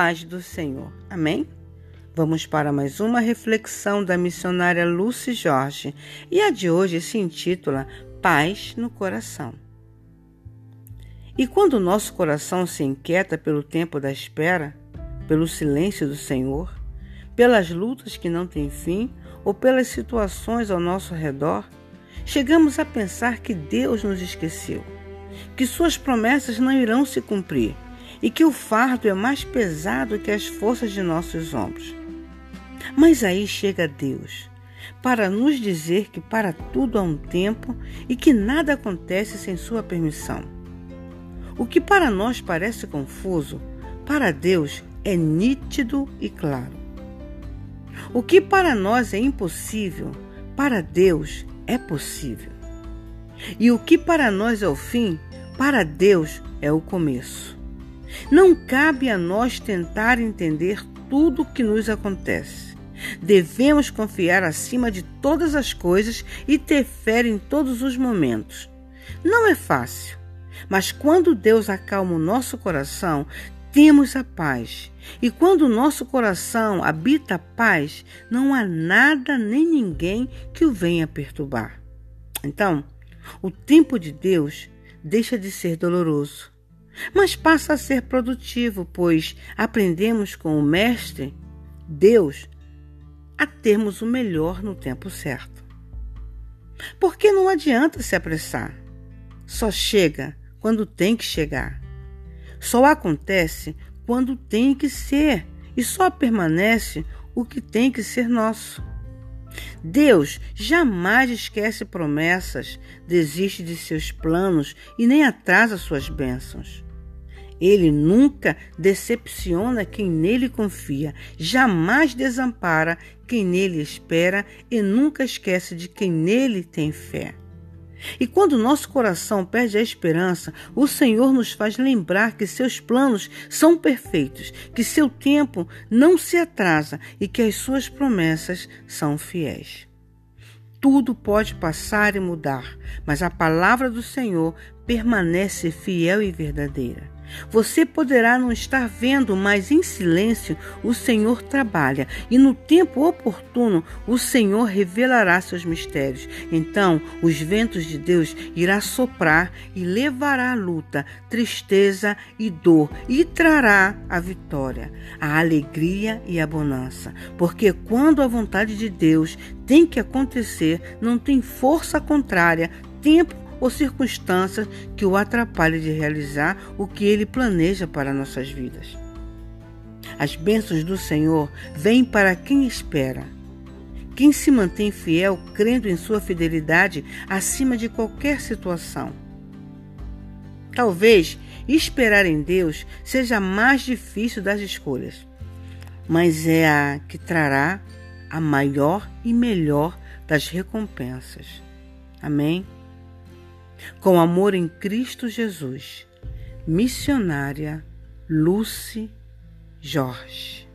paz do Senhor. Amém? Vamos para mais uma reflexão da missionária Lucy Jorge e a de hoje se intitula Paz no Coração. E quando o nosso coração se inquieta pelo tempo da espera, pelo silêncio do Senhor, pelas lutas que não têm fim ou pelas situações ao nosso redor, chegamos a pensar que Deus nos esqueceu, que Suas promessas não irão se cumprir e que o fardo é mais pesado que as forças de nossos ombros. Mas aí chega Deus para nos dizer que para tudo há um tempo e que nada acontece sem Sua permissão. O que para nós parece confuso, para Deus é nítido e claro. O que para nós é impossível, para Deus é possível. E o que para nós é o fim, para Deus é o começo. Não cabe a nós tentar entender tudo o que nos acontece. Devemos confiar acima de todas as coisas e ter fé em todos os momentos. Não é fácil, mas quando Deus acalma o nosso coração, temos a paz. E quando o nosso coração habita a paz, não há nada nem ninguém que o venha perturbar. Então, o tempo de Deus deixa de ser doloroso, mas passa a ser produtivo, pois aprendemos com o Mestre, Deus, a termos o melhor no tempo certo. Porque não adianta se apressar, só chega quando tem que chegar. Só acontece quando tem que ser e só permanece o que tem que ser nosso. Deus jamais esquece promessas, desiste de seus planos e nem atrasa suas bênçãos. Ele nunca decepciona quem nele confia, jamais desampara quem nele espera e nunca esquece de quem nele tem fé. E quando nosso coração perde a esperança, o Senhor nos faz lembrar que seus planos são perfeitos, que seu tempo não se atrasa e que as suas promessas são fiéis. Tudo pode passar e mudar, mas a palavra do Senhor permanece fiel e verdadeira. Você poderá não estar vendo, mas em silêncio o Senhor trabalha e no tempo oportuno o Senhor revelará seus mistérios. Então os ventos de Deus irá soprar e levará a luta, tristeza e dor e trará a vitória, a alegria e a bonança. Porque quando a vontade de Deus tem que acontecer, não tem força contrária, tempo ou circunstâncias que o atrapalhem de realizar o que ele planeja para nossas vidas. As bênçãos do Senhor vêm para quem espera. Quem se mantém fiel, crendo em sua fidelidade acima de qualquer situação. Talvez esperar em Deus seja a mais difícil das escolhas, mas é a que trará a maior e melhor das recompensas. Amém? Com amor em Cristo Jesus. Missionária Lucy Jorge.